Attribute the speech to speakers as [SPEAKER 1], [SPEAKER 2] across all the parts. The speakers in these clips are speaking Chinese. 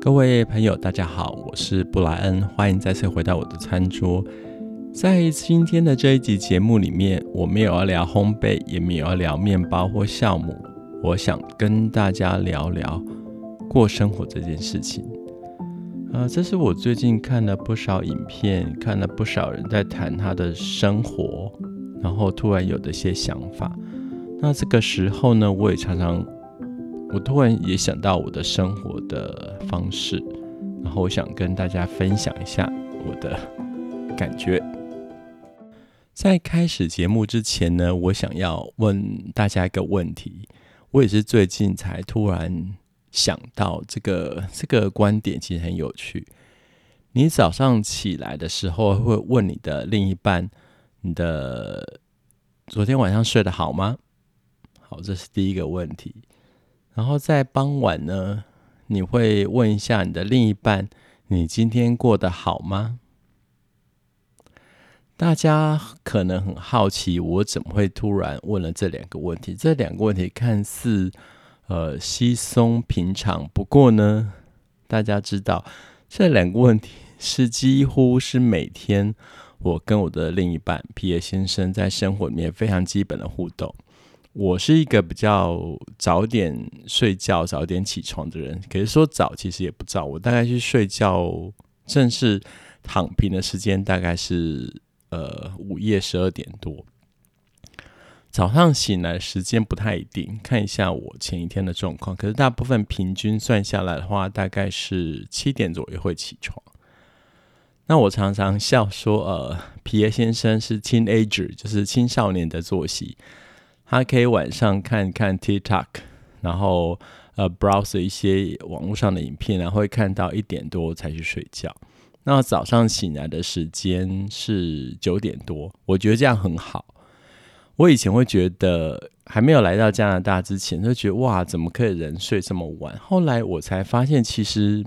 [SPEAKER 1] 各位朋友，大家好，我是布莱恩，欢迎再次回到我的餐桌。在今天的这一集节目里面，我没有要聊烘焙，也没有要聊面包或酵母，我想跟大家聊聊过生活这件事情。呃，这是我最近看了不少影片，看了不少人在谈他的生活，然后突然有的一些想法。那这个时候呢，我也常常，我突然也想到我的生活的方式，然后我想跟大家分享一下我的感觉。在开始节目之前呢，我想要问大家一个问题。我也是最近才突然想到这个这个观点，其实很有趣。你早上起来的时候会问你的另一半：“你的昨天晚上睡得好吗？”好，这是第一个问题。然后在傍晚呢，你会问一下你的另一半：“你今天过得好吗？”大家可能很好奇，我怎么会突然问了这两个问题？这两个问题看似呃稀松平常，不过呢，大家知道这两个问题是几乎是每天我跟我的另一半皮耶先生在生活里面非常基本的互动。我是一个比较早点睡觉、早点起床的人，可是说早其实也不早，我大概去睡觉正式躺平的时间大概是。呃，午夜十二点多，早上醒来时间不太一定，看一下我前一天的状况。可是大部分平均算下来的话，大概是七点左右会起床。那我常常笑说，呃，皮耶先生是 teenager，就是青少年的作息。他可以晚上看看 TikTok，然后呃 browse 一些网络上的影片，然后会看到一点多才去睡觉。那早上醒来的时间是九点多，我觉得这样很好。我以前会觉得，还没有来到加拿大之前，就觉得哇，怎么可以人睡这么晚？后来我才发现，其实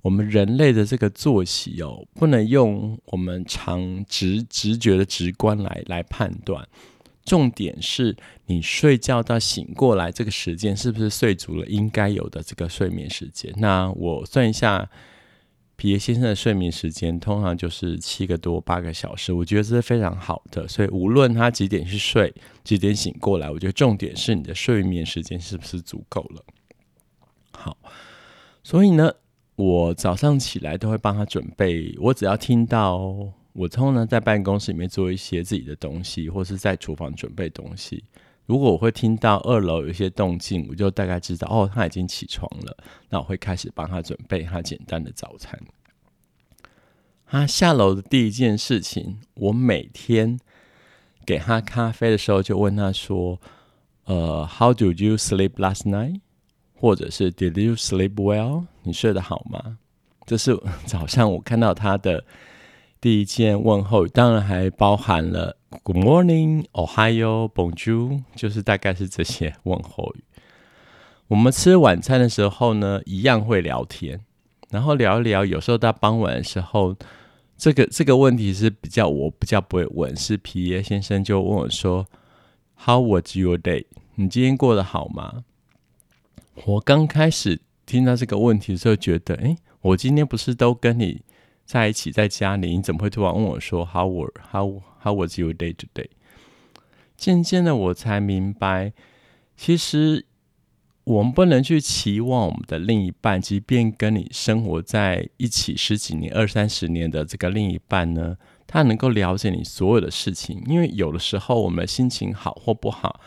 [SPEAKER 1] 我们人类的这个作息哦，不能用我们常直直觉的直观来来判断。重点是你睡觉到醒过来这个时间，是不是睡足了应该有的这个睡眠时间？那我算一下。皮耶先生的睡眠时间通常就是七个多八个小时，我觉得这是非常好的。所以无论他几点去睡，几点醒过来，我觉得重点是你的睡眠时间是不是足够了。好，所以呢，我早上起来都会帮他准备。我只要听到我通常在办公室里面做一些自己的东西，或是在厨房准备东西。如果我会听到二楼有一些动静，我就大概知道哦，他已经起床了。那我会开始帮他准备他简单的早餐。他下楼的第一件事情，我每天给他咖啡的时候就问他说：“呃，How do you sleep last night？” 或者是 “Did you sleep well？” 你睡得好吗？这是 早上我看到他的第一件问候，当然还包含了。Good morning, Ohio, Bonjour，就是大概是这些问候语。我们吃晚餐的时候呢，一样会聊天，然后聊一聊。有时候到傍晚的时候，这个这个问题是比较我比较不会问，是皮耶先生就问我说：“How was your day？你今天过得好吗？”我刚开始听到这个问题的时候，觉得，诶，我今天不是都跟你在一起在家里，你怎么会突然问我说 “How were how？” How was your day today？渐渐的，我才明白，其实我们不能去期望我们的另一半，即便跟你生活在一起十几年、二三十年的这个另一半呢，他能够了解你所有的事情。因为有的时候，我们心情好或不好，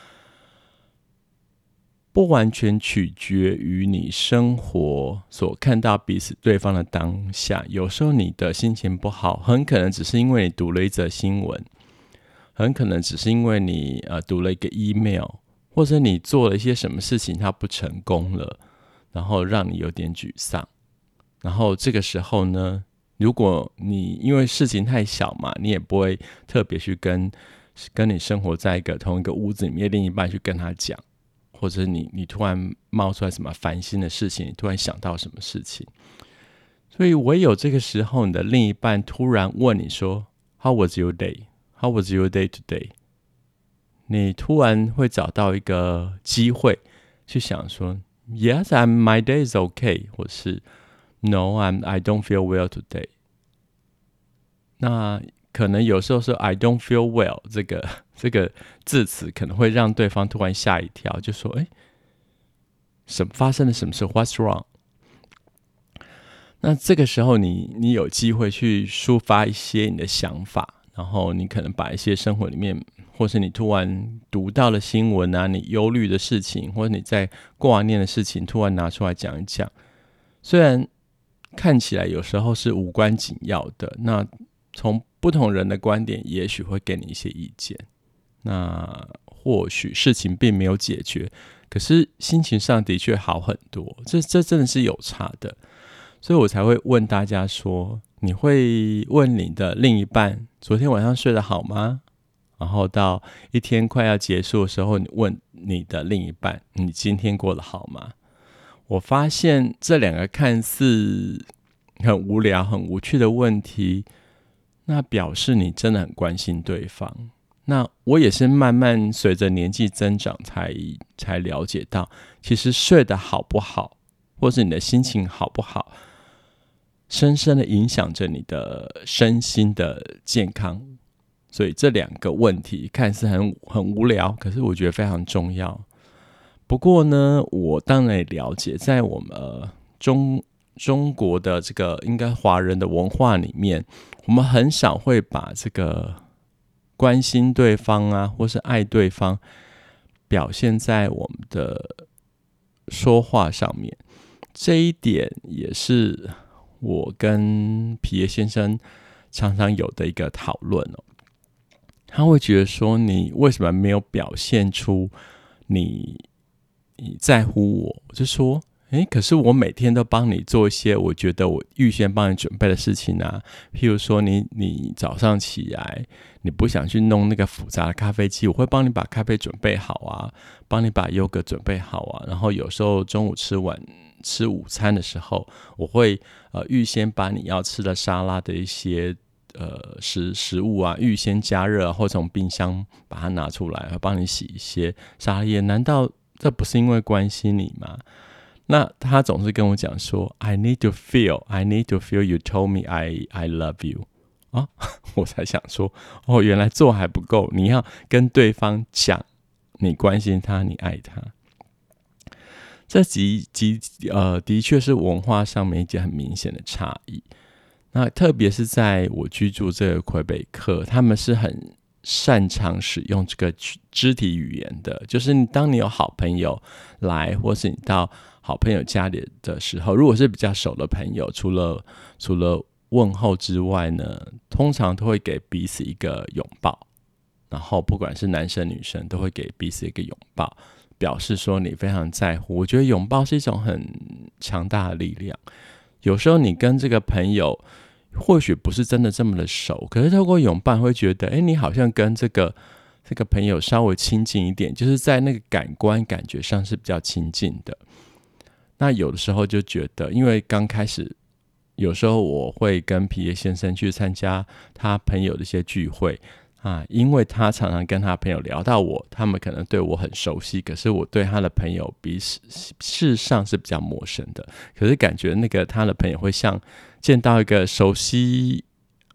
[SPEAKER 1] 不完全取决于你生活所看到彼此对方的当下。有时候你的心情不好，很可能只是因为你读了一则新闻。很可能只是因为你呃读了一个 email，或者你做了一些什么事情，它不成功了，然后让你有点沮丧。然后这个时候呢，如果你因为事情太小嘛，你也不会特别去跟跟你生活在一个同一个屋子里面另一半去跟他讲，或者你你突然冒出来什么烦心的事情，你突然想到什么事情，所以唯有这个时候，你的另一半突然问你说：“How was your day？” How was your day today？你突然会找到一个机会去想说，Yes, I'm my day is okay，或是 No, I'm I don't feel well today。那可能有时候说 I don't feel well 这个 这个字词可能会让对方突然吓一跳，就说：“哎，什么发生了什么事？What's wrong？” 那这个时候你，你有机会去抒发一些你的想法，然后你可能把一些生活里面，或是你突然读到的新闻啊，你忧虑的事情，或者你在挂念的事情，突然拿出来讲一讲，虽然。看起来有时候是无关紧要的，那从不同人的观点，也许会给你一些意见。那或许事情并没有解决，可是心情上的确好很多。这这真的是有差的，所以我才会问大家说：你会问你的另一半昨天晚上睡得好吗？然后到一天快要结束的时候，你问你的另一半：你今天过得好吗？我发现这两个看似很无聊、很无趣的问题，那表示你真的很关心对方。那我也是慢慢随着年纪增长才才了解到，其实睡得好不好，或是你的心情好不好，深深的影响着你的身心的健康。所以这两个问题看似很很无聊，可是我觉得非常重要。不过呢，我当然也了解，在我们、中中国的这个应该华人的文化里面，我们很少会把这个关心对方啊，或是爱对方，表现在我们的说话上面。这一点也是我跟皮耶先生常常有的一个讨论哦。他会觉得说，你为什么没有表现出你？你在乎我，我就说，诶，可是我每天都帮你做一些我觉得我预先帮你准备的事情啊。譬如说你，你早上起来，你不想去弄那个复杂的咖啡机，我会帮你把咖啡准备好啊，帮你把优格准备好啊。然后有时候中午吃晚吃午餐的时候，我会呃预先把你要吃的沙拉的一些呃食食物啊预先加热，或从冰箱把它拿出来，帮你洗一些沙拉叶。难道？这不是因为关心你吗？那他总是跟我讲说，I need to feel, I need to feel you told me I I love you 啊，我才想说，哦，原来做还不够，你要跟对方讲，你关心他，你爱他。这几几呃，的确是文化上面一件很明显的差异。那特别是在我居住这个魁北克，他们是很。擅长使用这个肢体语言的，就是你当你有好朋友来，或是你到好朋友家里的时候，如果是比较熟的朋友，除了除了问候之外呢，通常都会给彼此一个拥抱，然后不管是男生女生，都会给彼此一个拥抱，表示说你非常在乎。我觉得拥抱是一种很强大的力量。有时候你跟这个朋友。或许不是真的这么的熟，可是透过拥抱会觉得，哎，你好像跟这个这个朋友稍微亲近一点，就是在那个感官感觉上是比较亲近的。那有的时候就觉得，因为刚开始，有时候我会跟皮耶先生去参加他朋友的一些聚会。啊，因为他常常跟他朋友聊到我，他们可能对我很熟悉，可是我对他的朋友比事事实上是比较陌生的。可是感觉那个他的朋友会像见到一个熟悉、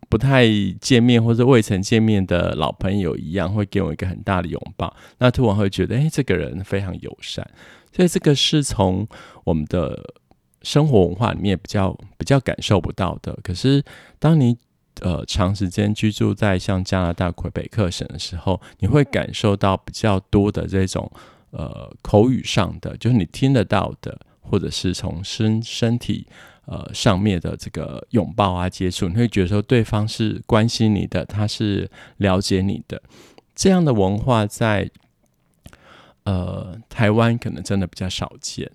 [SPEAKER 1] 不太见面或者未曾见面的老朋友一样，会给我一个很大的拥抱。那突然会觉得，哎，这个人非常友善。所以这个是从我们的生活文化里面比较比较感受不到的。可是当你呃，长时间居住在像加拿大魁北克省的时候，你会感受到比较多的这种呃口语上的，就是你听得到的，或者是从身身体呃上面的这个拥抱啊接触，你会觉得说对方是关心你的，他是了解你的。这样的文化在呃台湾可能真的比较少见。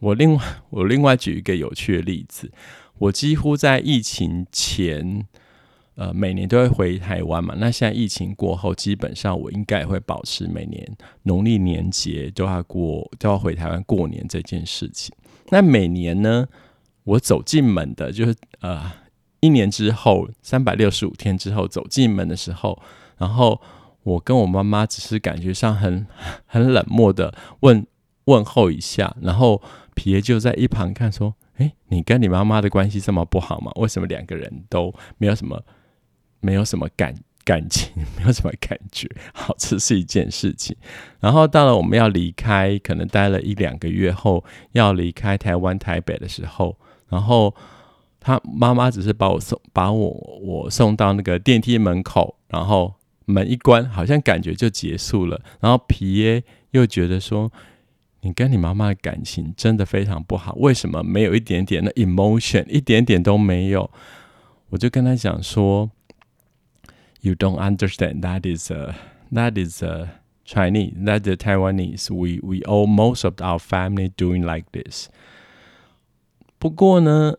[SPEAKER 1] 我另外我另外举一个有趣的例子，我几乎在疫情前。呃，每年都会回台湾嘛。那现在疫情过后，基本上我应该也会保持每年农历年节都要过，都要回台湾过年这件事情。那每年呢，我走进门的，就是呃，一年之后三百六十五天之后走进门的时候，然后我跟我妈妈只是感觉上很 很冷漠的问问候一下，然后皮爷就在一旁看说：“诶，你跟你妈妈的关系这么不好吗？为什么两个人都没有什么，没有什么感感情，没有什么感觉？好，这是一件事情。然后到了我们要离开，可能待了一两个月后，要离开台湾台北的时候，然后他妈妈只是把我送，把我我送到那个电梯门口，然后门一关，好像感觉就结束了。然后皮耶又觉得说。你跟你妈妈的感情真的非常不好，为什么没有一点点的 emotion，一点点都没有？我就跟他讲说，You don't understand. That is a that is a Chinese. That is Taiwanese. We we all most of our family doing like this. 不过呢，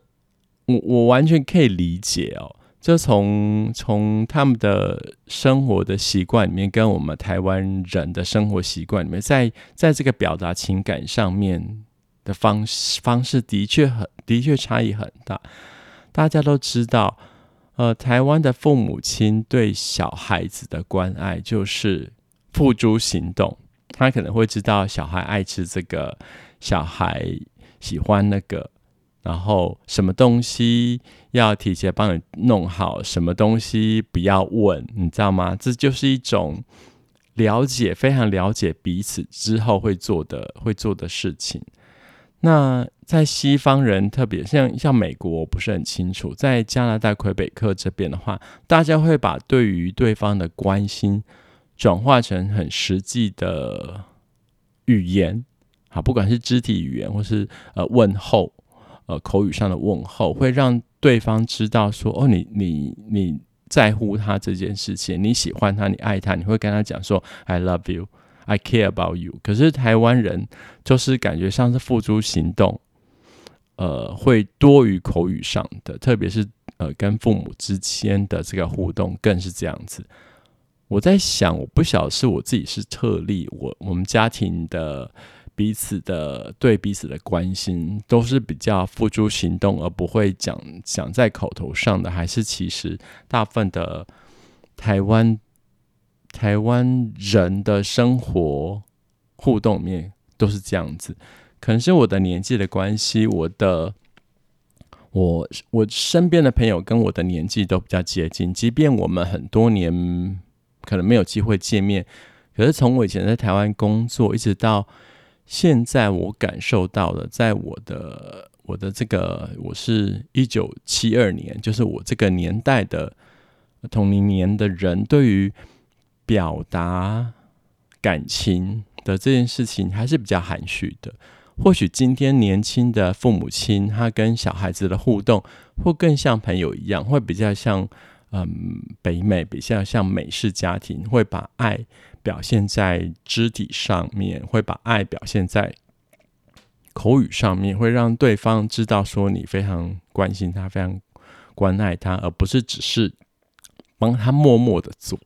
[SPEAKER 1] 我我完全可以理解哦。就从从他们的生活的习惯里面，跟我们台湾人的生活习惯里面，在在这个表达情感上面的方式方式，的确很的确差异很大。大家都知道，呃，台湾的父母亲对小孩子的关爱就是付诸行动，他可能会知道小孩爱吃这个，小孩喜欢那个。然后什么东西要提前帮你弄好，什么东西不要问，你知道吗？这就是一种了解，非常了解彼此之后会做的会做的事情。那在西方人，特别像像美国，我不是很清楚。在加拿大魁北克这边的话，大家会把对于对方的关心转化成很实际的语言，好，不管是肢体语言或是呃问候。呃，口语上的问候会让对方知道说，哦，你你你在乎他这件事情，你喜欢他，你爱他，你会跟他讲说，I love you, I care about you。可是台湾人就是感觉像是付诸行动，呃，会多于口语上的，特别是呃跟父母之间的这个互动更是这样子。我在想，我不晓得是我自己是特例，我我们家庭的。彼此的对彼此的关心都是比较付诸行动，而不会讲讲在口头上的。还是其实大部分的台湾台湾人的生活互动面都是这样子。可能是我的年纪的关系，我的我我身边的朋友跟我的年纪都比较接近，即便我们很多年可能没有机会见面，可是从我以前在台湾工作一直到。现在我感受到了，在我的我的这个，我是一九七二年，就是我这个年代的同龄年的人，对于表达感情的这件事情还是比较含蓄的。或许今天年轻的父母亲，他跟小孩子的互动，会更像朋友一样，会比较像嗯北美，比较像美式家庭，会把爱。表现在肢体上面，会把爱表现在口语上面，会让对方知道说你非常关心他，非常关爱他，而不是只是帮他默默的做。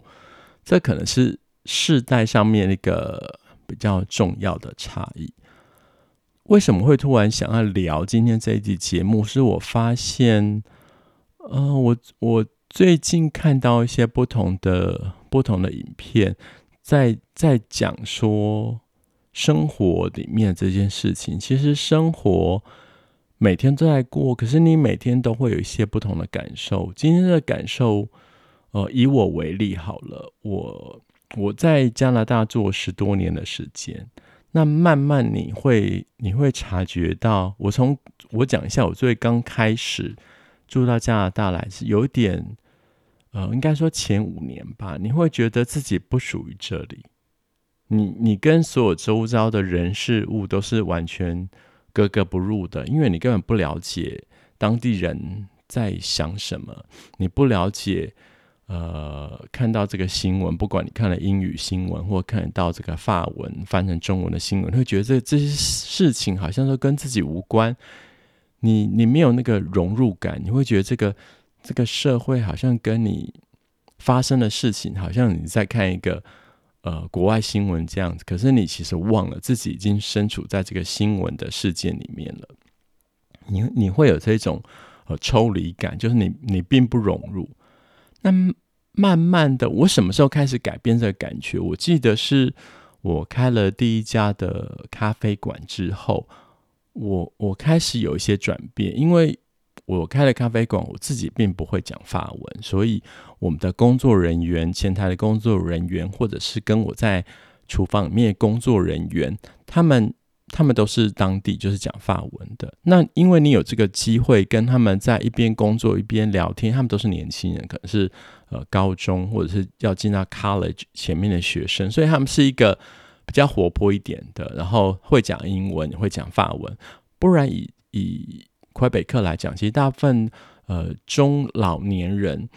[SPEAKER 1] 这可能是世代上面一个比较重要的差异。为什么会突然想要聊今天这一集节目？是我发现，呃，我我最近看到一些不同的不同的影片。在在讲说生活里面这件事情，其实生活每天都在过，可是你每天都会有一些不同的感受。今天的感受，呃，以我为例好了，我我在加拿大做十多年的时间，那慢慢你会你会察觉到，我从我讲一下，我最刚开始住到加拿大来是有点。呃，应该说前五年吧，你会觉得自己不属于这里，你你跟所有周遭的人事物都是完全格格不入的，因为你根本不了解当地人在想什么，你不了解，呃，看到这个新闻，不管你看了英语新闻，或看到这个法文翻成中文的新闻，会觉得这这些事情好像都跟自己无关，你你没有那个融入感，你会觉得这个。这个社会好像跟你发生的事情，好像你在看一个呃国外新闻这样子，可是你其实忘了自己已经身处在这个新闻的世界里面了。你你会有这种呃抽离感，就是你你并不融入。那慢慢的，我什么时候开始改变这个感觉？我记得是我开了第一家的咖啡馆之后。我我开始有一些转变，因为我开了咖啡馆，我自己并不会讲法文，所以我们的工作人员、前台的工作人员，或者是跟我在厨房里面工作人员，他们。他们都是当地就是讲法文的。那因为你有这个机会跟他们在一边工作一边聊天，他们都是年轻人，可能是呃高中或者是要进到 college 前面的学生，所以他们是一个比较活泼一点的，然后会讲英文，会讲法文。不然以以魁北克来讲，其实大部分呃中老年人。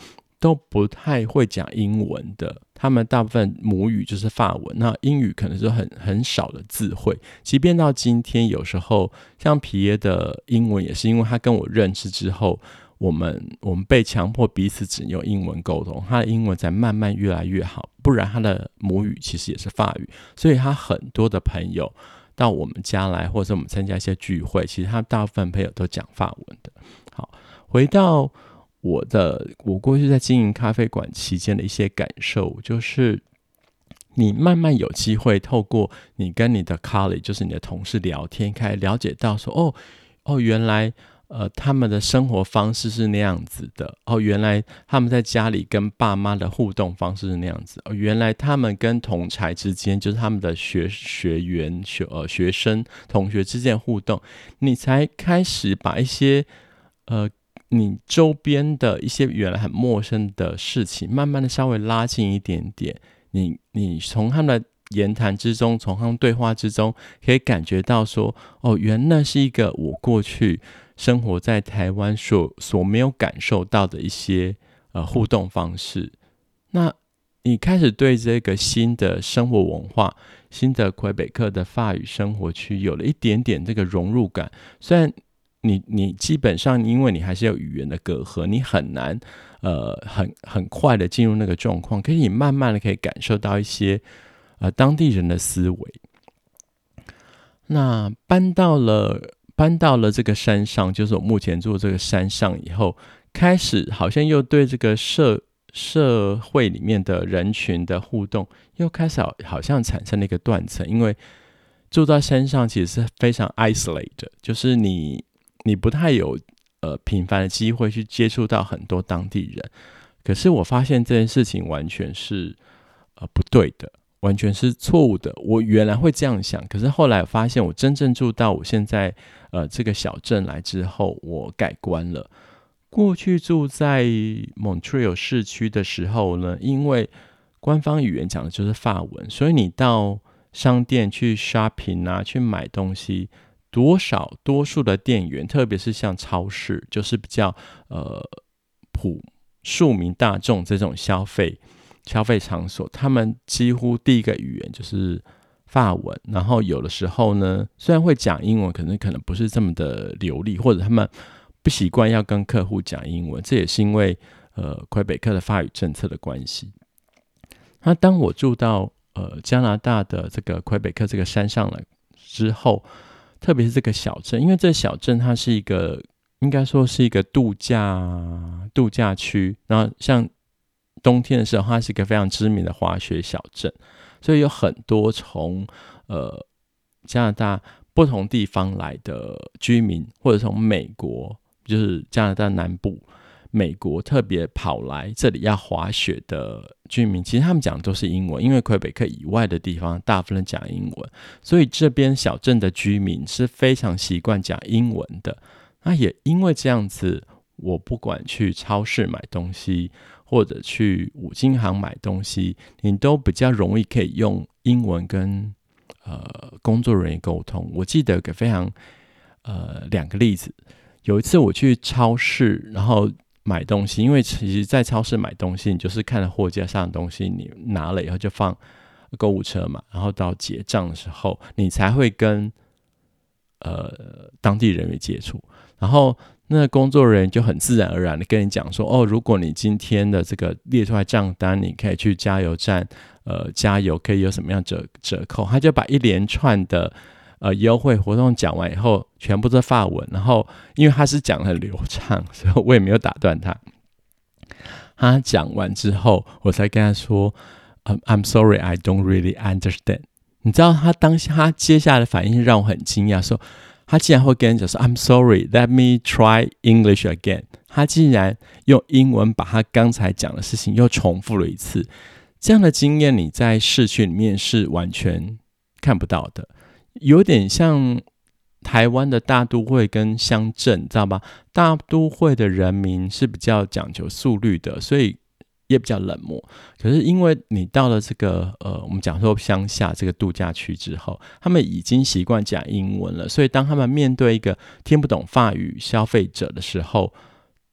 [SPEAKER 1] 都不太会讲英文的，他们大部分母语就是法文，那英语可能是很很少的字汇。即便到今天，有时候像皮耶的英文也是因为他跟我认识之后，我们我们被强迫彼此只用英文沟通，他的英文才慢慢越来越好。不然他的母语其实也是法语，所以他很多的朋友到我们家来，或者我们参加一些聚会，其实他大部分朋友都讲法文的。好，回到。我的我过去在经营咖啡馆期间的一些感受，就是你慢慢有机会透过你跟你的 colleague，就是你的同事聊天，开始了解到说，哦哦，原来呃他们的生活方式是那样子的，哦，原来他们在家里跟爸妈的互动方式是那样子，哦，原来他们跟同才之间，就是他们的学学员学呃学生同学之间互动，你才开始把一些呃。你周边的一些原来很陌生的事情，慢慢的稍微拉近一点点。你你从他们的言谈之中，从他们对话之中，可以感觉到说，哦，原来是一个我过去生活在台湾所所没有感受到的一些呃互动方式。那你开始对这个新的生活文化、新的魁北克的法语生活区有了一点点这个融入感，虽然。你你基本上，因为你还是有语言的隔阂，你很难，呃，很很快的进入那个状况。可是你慢慢的可以感受到一些，呃，当地人的思维。那搬到了搬到了这个山上，就是我目前住这个山上以后，开始好像又对这个社社会里面的人群的互动，又开始好好像产生了一个断层。因为住在山上其实是非常 isolated，就是你。你不太有呃频繁的机会去接触到很多当地人，可是我发现这件事情完全是呃不对的，完全是错误的。我原来会这样想，可是后来发现，我真正住到我现在呃这个小镇来之后，我改观了。过去住在 Montreal 市区的时候呢，因为官方语言讲的就是法文，所以你到商店去 shopping 啊，去买东西。多少多数的店员，特别是像超市，就是比较呃普庶民大众这种消费消费场所，他们几乎第一个语言就是法文。然后有的时候呢，虽然会讲英文，可能可能不是这么的流利，或者他们不习惯要跟客户讲英文。这也是因为呃魁北克的法语政策的关系。那当我住到呃加拿大的这个魁北克这个山上来之后，特别是这个小镇，因为这个小镇它是一个，应该说是一个度假度假区。然后像冬天的时候，它是一个非常知名的滑雪小镇，所以有很多从呃加拿大不同地方来的居民，或者从美国，就是加拿大南部。美国特别跑来这里要滑雪的居民，其实他们讲的都是英文，因为魁北克以外的地方大部分讲英文，所以这边小镇的居民是非常习惯讲英文的。那也因为这样子，我不管去超市买东西，或者去五金行买东西，你都比较容易可以用英文跟呃工作人员沟通。我记得有个非常呃两个例子，有一次我去超市，然后。买东西，因为其实，在超市买东西，你就是看了货架上的东西，你拿了以后就放购物车嘛，然后到结账的时候，你才会跟呃当地人员接触，然后那工作人员就很自然而然的跟你讲说，哦，如果你今天的这个列出来账单，你可以去加油站呃加油，可以有什么样折折扣，他就把一连串的。呃，优惠活动讲完以后，全部都是法文。然后，因为他是讲得很流畅，所以我也没有打断他。他讲完之后，我才跟他说：“I'm sorry, I don't really understand。”你知道他当下他接下来的反应让我很惊讶，说：“他竟然会跟人讲说 "I'm sorry, let me try English again"。他竟然用英文把他刚才讲的事情又重复了一次。这样的经验你在市区里面是完全看不到的，有点像台湾的大都会跟乡镇，知道吧？大都会的人民是比较讲求速率的，所以。也比较冷漠，可是因为你到了这个呃，我们讲说乡下这个度假区之后，他们已经习惯讲英文了，所以当他们面对一个听不懂法语消费者的时候，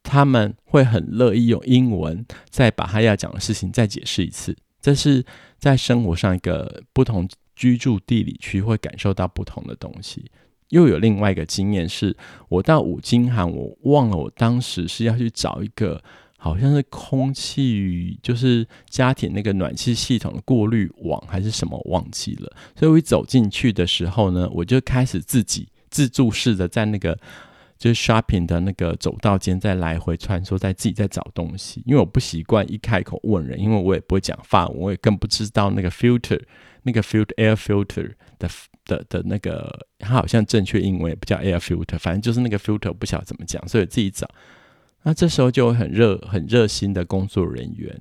[SPEAKER 1] 他们会很乐意用英文再把他要讲的事情再解释一次。这是在生活上一个不同居住地理区会感受到不同的东西。又有另外一个经验是，我到五金行，我忘了我当时是要去找一个。好像是空气，就是家庭那个暖气系统的过滤网还是什么，忘记了。所以我一走进去的时候呢，我就开始自己自助式的在那个就是 shopping 的那个走道间在来回穿梭，在自己在找东西。因为我不习惯一开口问人，因为我也不会讲法文，我也更不知道那个 filter 那个 filter air filter 的的的那个，它好像正确英文也不叫 air filter，反正就是那个 filter，不晓得怎么讲，所以自己找。那这时候就很热、很热心的工作人员，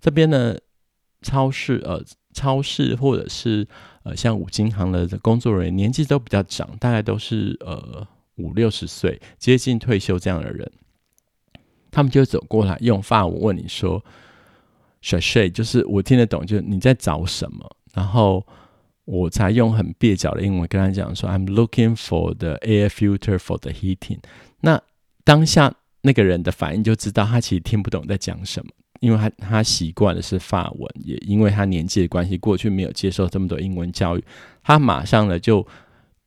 [SPEAKER 1] 这边呢，超市呃，超市或者是呃，像五金行的工作人员，年纪都比较长，大概都是呃五六十岁，接近退休这样的人，他们就走过来，用法文问你说 cherchez 就是我听得懂，就是你在找什么，然后我才用很蹩脚的英文跟他讲说，I'm looking for the air filter for the heating。那当下。那个人的反应就知道他其实听不懂在讲什么，因为他他习惯的是法文，也因为他年纪的关系，过去没有接受这么多英文教育，他马上呢就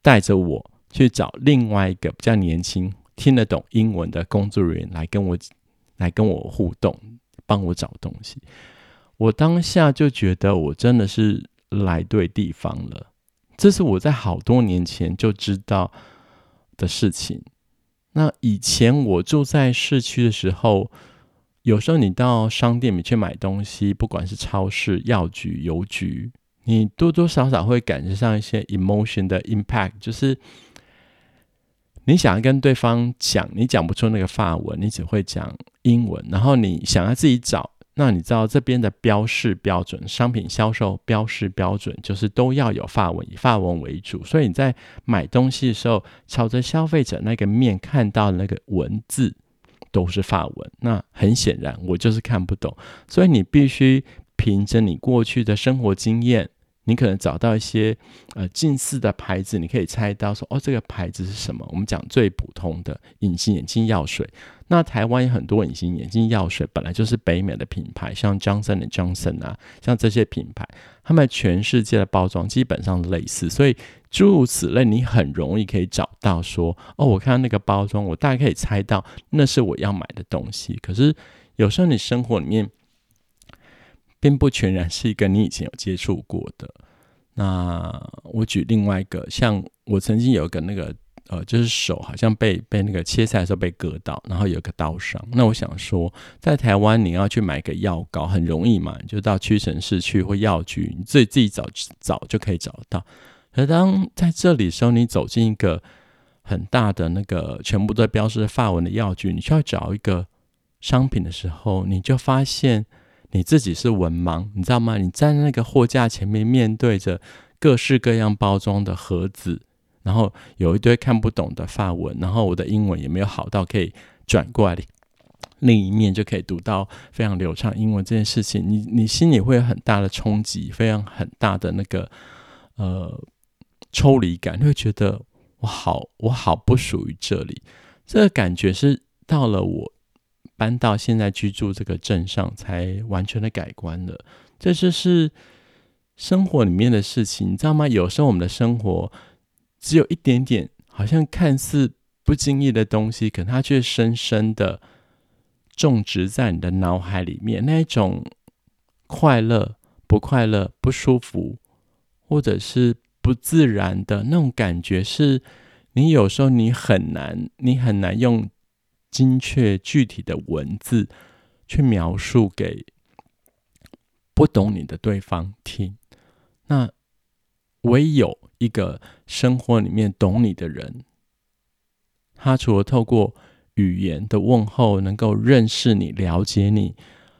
[SPEAKER 1] 带着我去找另外一个比较年轻、听得懂英文的工作人员来跟我来跟我互动，帮我找东西。我当下就觉得我真的是来对地方了，这是我在好多年前就知道的事情。那以前我住在市区的时候，有时候你到商店里去买东西，不管是超市、药局、邮局，你多多少少会感觉上一些 emotion 的 impact，就是你想要跟对方讲，你讲不出那个法文，你只会讲英文，然后你想要自己找。那你知道这边的标示标准，商品销售标示标准就是都要有发文，以发文为主。所以你在买东西的时候，朝着消费者那个面看到的那个文字都是发文。那很显然，我就是看不懂。所以你必须凭着你过去的生活经验。你可能找到一些呃近似的牌子，你可以猜到说哦，这个牌子是什么？我们讲最普通的隐形眼镜药水。那台湾有很多隐形眼镜药水，本来就是北美的品牌，像 Johnson & Johnson 啊，像这些品牌，他们全世界的包装基本上类似，所以诸如此类，你很容易可以找到说哦，我看到那个包装，我大概可以猜到那是我要买的东西。可是有时候你生活里面。并不全然是一个你以前有接触过的。那我举另外一个，像我曾经有一个那个呃，就是手好像被被那个切菜的时候被割到，然后有个刀伤。那我想说，在台湾你要去买个药膏很容易嘛，就到屈臣氏去或药局，你自己自己找找就可以找到。可当在这里的时候，你走进一个很大的那个全部都标示法文的药局，你需要找一个商品的时候，你就发现。你自己是文盲，你知道吗？你站在那个货架前面，面对着各式各样包装的盒子，然后有一堆看不懂的法文，然后我的英文也没有好到可以转过来，另一面就可以读到非常流畅英文这件事情，你你心里会有很大的冲击，非常很大的那个呃抽离感，会觉得我好我好不属于这里，这个感觉是到了我。搬到现在居住这个镇上，才完全的改观了。这就是生活里面的事情，你知道吗？有时候我们的生活只有一点点，好像看似不经意的东西，可它却深深的种植在你的脑海里面。那一种快乐、不快乐、不舒服，或者是不自然的那种感觉，是你有时候你很难，你很难用。精确具体的文字去描述给不懂你的对方听，那唯有一个生活里面懂你的人，他除了透过语言的问候能够认识你、了解你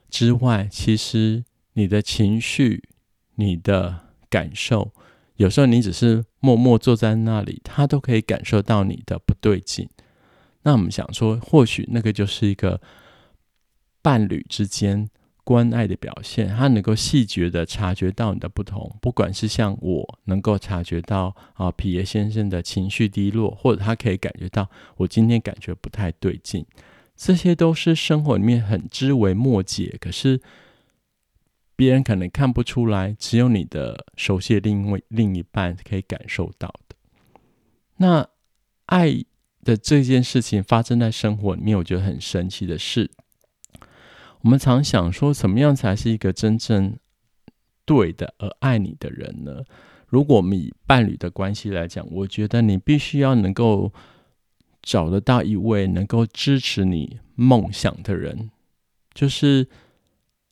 [SPEAKER 1] 之外，其实你的情绪、你的感受，有时候你只是默默坐在那里，他都可以感受到你的不对劲。那我们想说，或许那个就是一个伴侣之间关爱的表现，他能够细觉的察觉到你的不同，不管是像我能够察觉到啊，皮耶先生的情绪低落，或者他可以感觉到我今天感觉不太对劲，这些都是生活里面很枝微末节，可是别人可能看不出来，只有你的熟悉的另外另一半可以感受到的。那爱的这件事情发生在生活里面，我觉得很神奇的是。我们常想说，怎么样才是一个真正对的而爱你的人呢？如果我们以伴侣的关系来讲，我觉得你必须要能够找得到一位能够支持你梦想的人，就是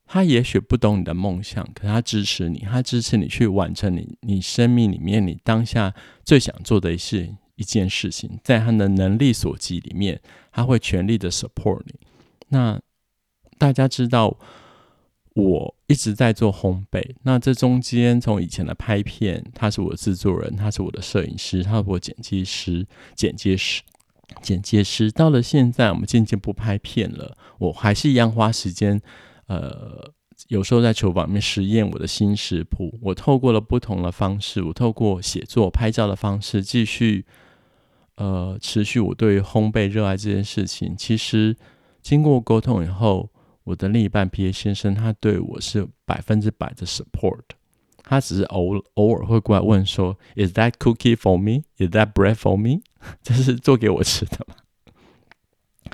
[SPEAKER 1] 他也许不懂你的梦想，可他支持你，他支持你去完成你你生命里面你当下最想做的事一件事情，在他的能力所及里面，他会全力的 support 你。那大家知道，我一直在做烘焙。那这中间，从以前的拍片，他是我的制作人，他是我的摄影师，他是我剪辑师、剪接师、剪接师。到了现在，我们渐渐不拍片了，我还是一样花时间。呃，有时候在厨房里面实验我的新食谱。我透过了不同的方式，我透过写作、拍照的方式，继续呃持续我对烘焙热爱这件事情。其实经过沟通以后。我的另一半 P A 先生，他对我是百分之百的 support。他只是偶偶尔会过来问说：“Is that cookie for me? Is that bread for me？” 这是做给我吃的吗？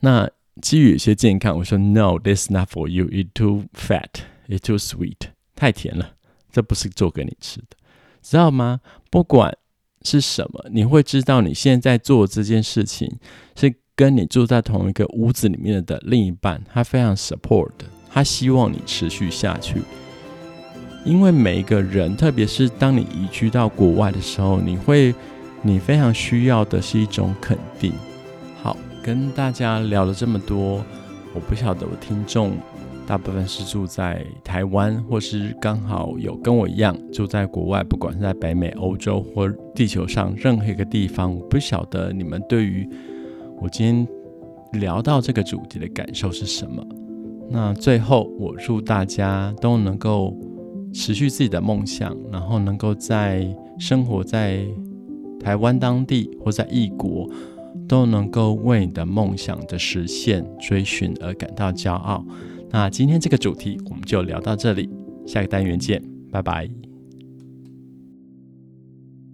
[SPEAKER 1] 那基于一些健康，我说：“No, this is not for you. It's too fat. It's too sweet. 太甜了，这不是做给你吃的，知道吗？不管是什么，你会知道你现在做这件事情是。”跟你住在同一个屋子里面的另一半，他非常 support，他希望你持续下去。因为每一个人，特别是当你移居到国外的时候，你会，你非常需要的是一种肯定。好，跟大家聊了这么多，我不晓得我听众大部分是住在台湾，或是刚好有跟我一样住在国外，不管是在北美、欧洲或地球上任何一个地方，我不晓得你们对于。我今天聊到这个主题的感受是什么？那最后，我祝大家都能够持续自己的梦想，然后能够在生活在台湾当地或在异国，都能够为你的梦想的实现追寻而感到骄傲。那今天这个主题我们就聊到这里，下个单元见，拜拜。